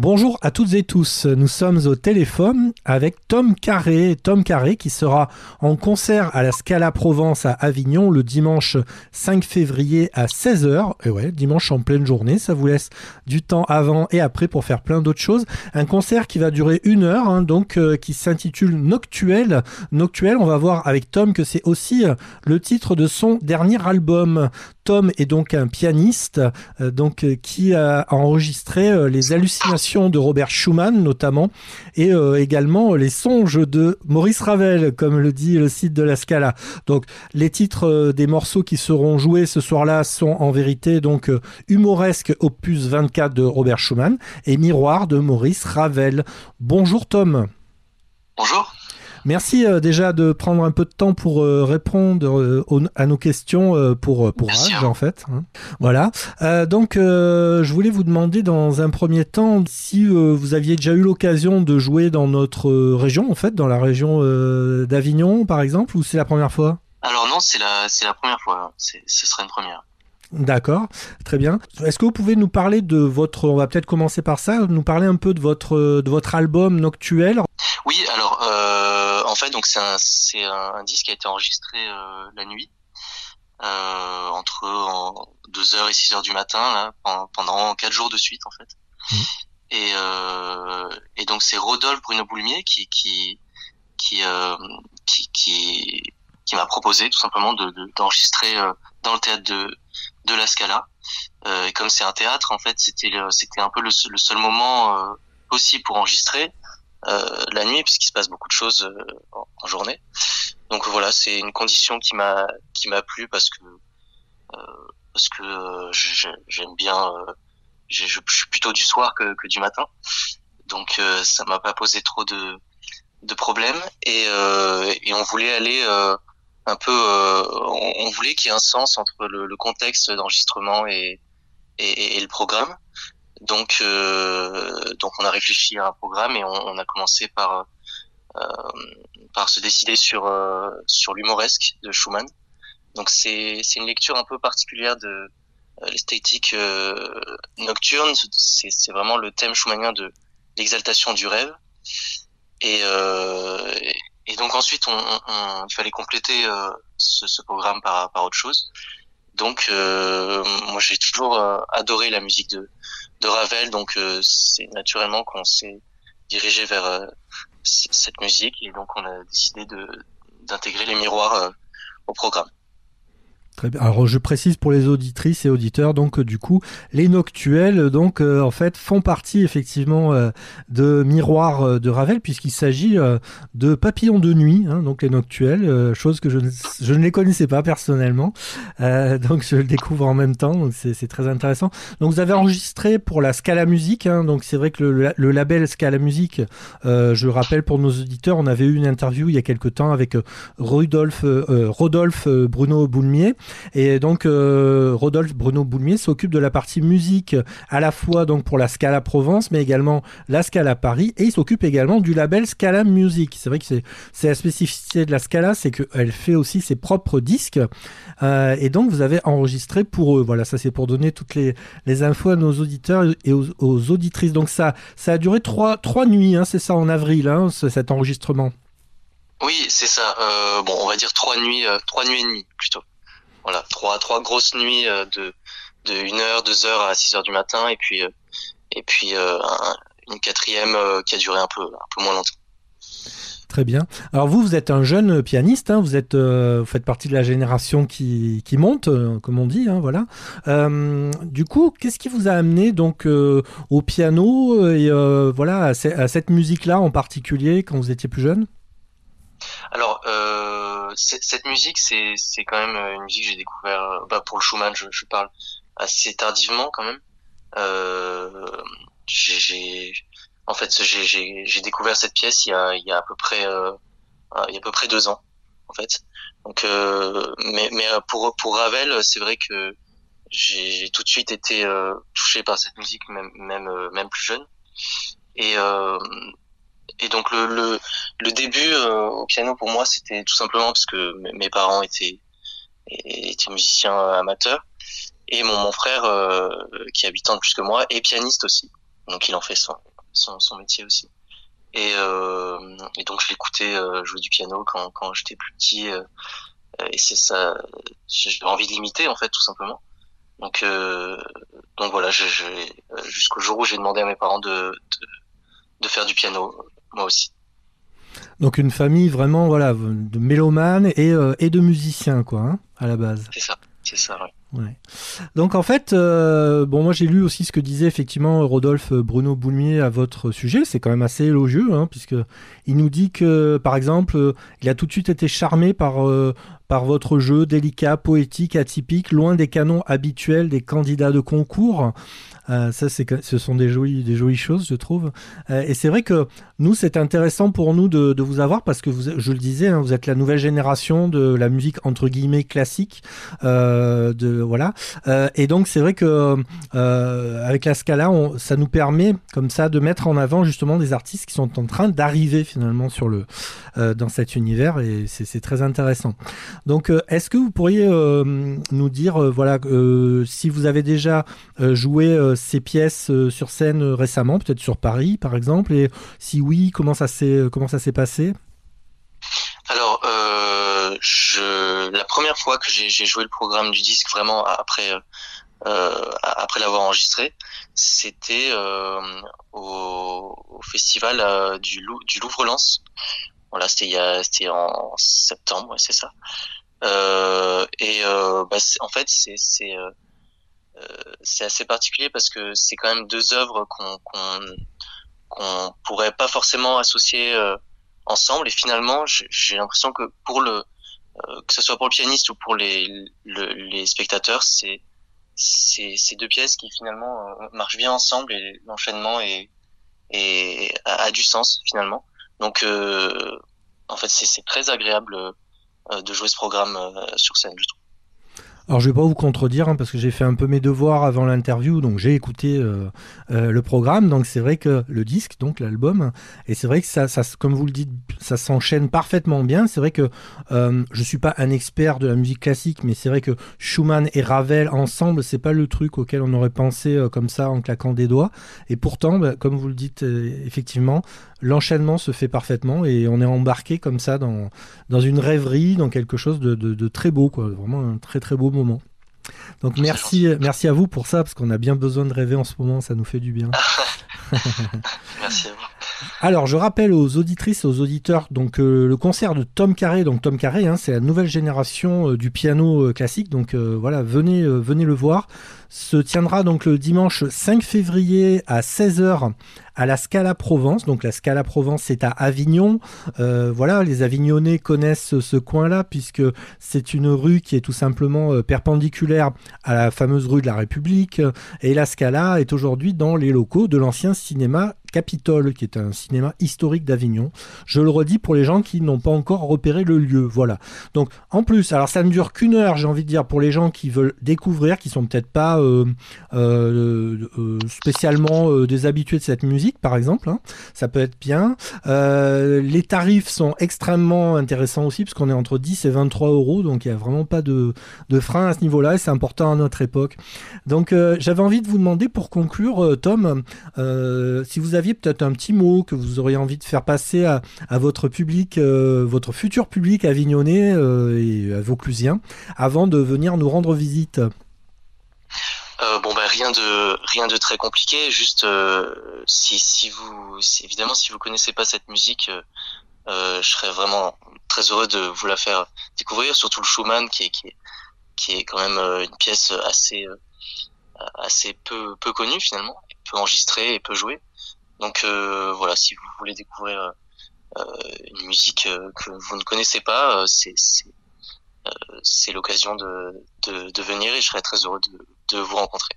Bonjour à toutes et tous. Nous sommes au téléphone avec Tom Carré. Tom Carré qui sera en concert à la Scala Provence à Avignon le dimanche 5 février à 16h. Et ouais, dimanche en pleine journée. Ça vous laisse du temps avant et après pour faire plein d'autres choses. Un concert qui va durer une heure, hein, donc euh, qui s'intitule Noctuel. Noctuel, on va voir avec Tom que c'est aussi euh, le titre de son dernier album. Tom est donc un pianiste euh, donc, qui a enregistré les hallucinations de Robert Schumann notamment, et euh, également les songes de Maurice Ravel, comme le dit le site de la Scala. Donc les titres euh, des morceaux qui seront joués ce soir-là sont en vérité donc euh, humoresque opus 24 de Robert Schumann et Miroir de Maurice Ravel. Bonjour Tom. Bonjour. Merci euh, déjà de prendre un peu de temps pour euh, répondre euh, à nos questions pour pour Rage en fait. Hein. Voilà. donc je voulais vous demander dans un premier temps si vous aviez déjà eu l'occasion de jouer dans notre région en fait, dans la région d'Avignon par exemple, ou c'est la première fois? Alors non, c'est la c'est la première fois. ce serait une première. D'accord, très bien. Est-ce que vous pouvez nous parler de votre, on va peut-être commencer par ça, nous parler un peu de votre de votre album Noctuel? Oui, alors euh, en fait donc c'est un c'est un, disque qui a été enregistré euh, la nuit euh, entre 2h et 6h du matin là, pendant 4 jours de suite en fait. Mmh. Et et donc c'est Rodolphe Bruno Boulmier qui qui qui qui, qui qui m'a proposé tout simplement de d'enregistrer dans le théâtre de de la Scala. Euh, et comme c'est un théâtre, en fait, c'était c'était un peu le, seul moment euh, possible pour enregistrer euh, la nuit, puisqu'il se passe beaucoup de choses en, journée. Donc voilà, c'est une condition qui m'a qui m'a plu parce que parce que j'aime bien. je, suis plutôt du soir que, que du matin, donc ça m'a pas posé trop de de problèmes et, et on voulait aller un peu, euh, on, voulait qu'il y ait un sens entre le, contexte d'enregistrement et, et, le programme. Donc, euh, donc on a réfléchi à un programme et on, a commencé par euh, par se décider sur sur l'humoresque de Schumann. Donc c'est c'est une lecture un peu particulière de l'esthétique nocturne. C'est c'est vraiment le thème schumannien de l'exaltation du rêve. Et, euh, et donc ensuite, on, on, il fallait compléter euh, ce, ce, programme par, par autre chose. Donc euh, moi j'ai toujours euh, adoré la musique de, de Ravel, donc euh, c'est naturellement qu'on s'est dirigé vers cette musique et donc on a décidé de d'intégrer les miroirs au programme. Alors je précise pour les auditrices et auditeurs donc du coup les noctuels donc euh, en fait font partie effectivement euh, de Miroir euh, de Ravel puisqu'il s'agit de papillons de nuit hein, donc les noctuels chose que je ne, je ne les connaissais pas personnellement. Donc je le découvre en même temps donc c'est très intéressant. Donc vous avez enregistré pour la Scala Musique hein, donc c'est vrai que le, le, label Scala Musique je rappelle pour nos auditeurs on avait eu une interview il y a quelque temps avec Rudolf Rodolphe Bruno Boulmier et donc euh, Rodolphe Bruno Boulmier s'occupe de la partie musique à la fois donc pour la Scala Provence, mais également la Scala Paris, et il s'occupe également du label Scala Music. C'est vrai que c'est la spécificité de la Scala, c'est qu'elle fait aussi ses propres disques, euh, et donc vous avez enregistré pour eux. Voilà, ça c'est pour donner toutes les, les infos à nos auditeurs et aux, auditrices. Donc ça, ça a duré trois, trois nuits, hein, c'est ça en avril, hein, cet enregistrement. Oui, c'est ça. Euh, bon, on va dire trois nuits, trois nuits et demie plutôt. Voilà, trois trois grosses nuits euh, de de 1 heure, 2 heures à 6 heures du matin et puis euh, et puis euh, une quatrième qui a duré un peu un peu moins longtemps. Très bien. Alors vous, vous êtes un jeune pianiste, hein, vous êtes, vous faites partie de la génération qui, qui monte, comme on dit, hein, voilà. du coup, qu'est-ce qui vous a amené donc au piano et voilà à, à cette musique-là en particulier quand vous étiez plus jeune? Cette musique, c'est c'est quand même euh, une musique que j'ai découvert euh, bah, pour le Schumann, je, je, parle assez tardivement quand même. Euh, j'ai en fait j'ai découvert cette pièce il y a il y a à peu près euh, il y a à peu près deux ans en fait. Donc euh, mais mais pour pour Ravel, c'est vrai que j'ai tout de suite été touché par cette musique même même même plus jeune et et donc le, le, le début euh, au piano pour moi c'était tout simplement parce que mes parents étaient étaient musiciens amateurs et mon, mon frère euh, qui a 8 ans de plus que moi est pianiste aussi donc il en fait son son, son métier aussi. Et, euh, et donc je l'écoutais euh, jouer du piano quand, quand j'étais plus petit. Euh, et c'est ça, j'ai envie de l'imiter en fait tout simplement. Donc donc voilà, jusqu'au jour où j'ai demandé à mes parents de, de, de faire du piano moi aussi. Donc une famille vraiment voilà de mélomanes et, et de musiciens quoi hein, à la base. C'est ça, c'est ça. Ouais. Ouais. Donc en fait, euh, bon moi j'ai lu aussi ce que disait effectivement Rodolphe Bruno Boulmier à votre sujet, c'est quand même assez élogieux, hein, puisque il nous dit que par exemple, il a tout de suite été charmé par euh, par votre jeu délicat, poétique, atypique, loin des canons habituels des candidats de concours. Euh, ça, ce sont des jolies, des jolies choses, je trouve. Euh, et c'est vrai que nous, c'est intéressant pour nous de, de, vous avoir parce que vous, je le disais, hein, vous êtes la nouvelle génération de la musique entre guillemets classique. Euh, de voilà. Et donc, c'est vrai que avec la Scala, on, ça nous permet comme ça de mettre en avant justement des artistes qui sont en train d'arriver finalement sur le dans cet univers et c'est très intéressant. Donc, est-ce que vous pourriez nous dire, voilà, si vous avez déjà joué ces pièces euh, sur scène euh, récemment, peut-être sur Paris par exemple Et si oui, comment ça s'est euh, comment ça s'est passé? Alors, la première fois que j'ai joué le programme du disque, vraiment après après l'avoir enregistré, c'était au, festival du, Lou, du Louvre-Lens. Voilà, c'était en septembre, c'est ça. et bah, en fait, c'est c'est assez particulier parce que c'est quand même deux œuvres qu'on qu'on pourrait pas forcément associer euh, ensemble. Et finalement j'ai l'impression que pour le euh, que ce soit pour le pianiste ou pour les les spectateurs c'est c'est ces deux pièces qui finalement marchent bien ensemble et l'enchaînement est, est a, du sens finalement. Donc en fait c'est très agréable de jouer ce programme sur scène je trouve alors je vais pas vous contredire hein, parce que j'ai fait un peu mes devoirs avant l'interview, donc j'ai écouté euh, euh, le programme. Donc c'est vrai que le disque, donc l'album, et c'est vrai que ça, comme vous le dites, ça s'enchaîne parfaitement bien. C'est vrai que euh, je suis pas un expert de la musique classique, mais c'est vrai que Schumann et Ravel ensemble, c'est pas le truc auquel on aurait pensé euh, comme ça en claquant des doigts. Et pourtant, bah, comme vous le dites, effectivement, l'enchaînement se fait parfaitement et on est embarqué comme ça dans, dans une rêverie, dans quelque chose de, de, de très beau, quoi. Vraiment un très très beau moment. Donc merci, merci à vous pour ça, parce qu'on a bien besoin de rêver en ce moment, ça nous fait du bien. merci à vous. Alors, je rappelle aux auditrices et aux auditeurs donc euh, le concert de Tom Carré. Donc Tom Carré, hein, c'est la nouvelle génération euh, du piano euh, classique. Donc voilà, venez, le voir. Se tiendra donc le dimanche 5 février à 16h à la Scala Provence. Donc la Scala Provence, c'est à Avignon. Voilà, les Avignonnais connaissent ce coin-là puisque c'est une rue qui est tout simplement perpendiculaire à la fameuse rue de la République. Et la Scala est aujourd'hui dans les locaux de l'ancien cinéma Capitole, qui est un cinéma historique d'Avignon. Je le redis pour les gens qui n'ont pas encore repéré le lieu. Voilà. Donc, en plus, alors ça ne dure qu'une heure, j'ai envie de dire, pour les gens qui veulent découvrir, qui sont peut-être pas euh, euh, euh, spécialement des habitués de cette musique, par exemple. Hein. Ça peut être bien. Les tarifs sont extrêmement intéressants aussi, parce qu'on est entre 10 et 23 euros, donc il n'y a vraiment pas de, de frein à ce niveau-là, et c'est important à notre époque. Donc, j'avais envie de vous demander, pour conclure, Tom, si vous aviez peut-être un petit mot que vous auriez envie de faire passer à, votre public, votre futur public avignonnais et à avant de venir nous rendre visite. Euh, bon bah rien de rien de très compliqué, juste euh, si si vous si, évidemment si vous connaissez pas cette musique, euh, euh, je serais vraiment très heureux de vous la faire découvrir, surtout le Schumann qui est qui est qui est quand même euh, une pièce assez assez peu peu connue finalement, peu enregistrée et peu jouée. Donc voilà, si vous voulez découvrir une musique que vous ne connaissez pas, c'est l'occasion de, venir et je serais très heureux de vous rencontrer.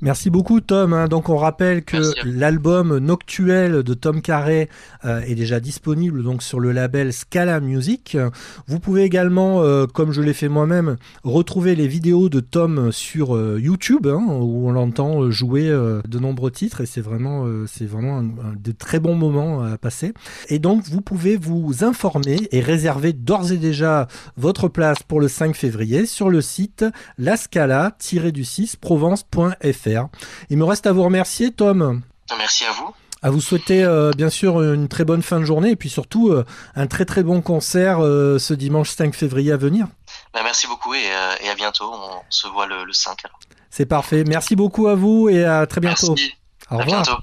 Merci beaucoup Tom. Hein. Donc on rappelle que l'album Noctuel de Tom Carré euh, est déjà disponible donc sur le label Scala Music. Vous pouvez également, euh, comme je l'ai fait moi-même, retrouver les vidéos de Tom sur euh, YouTube hein, où on l'entend jouer de nombreux titres et c'est vraiment c'est vraiment un, un, de très bons moments à passer. Et donc vous pouvez vous informer et réserver d'ores et déjà votre place pour le 5 février sur le site lascala-du6 Il me reste à vous remercier, Tom. Merci à vous. À vous souhaiter bien sûr une très bonne fin de journée et puis surtout un très très bon concert ce dimanche 5 février à venir. Bah, merci beaucoup et, à bientôt. On se voit le, 5 C'est parfait. Merci beaucoup à vous et à très bientôt. Merci. Au revoir. À bientôt.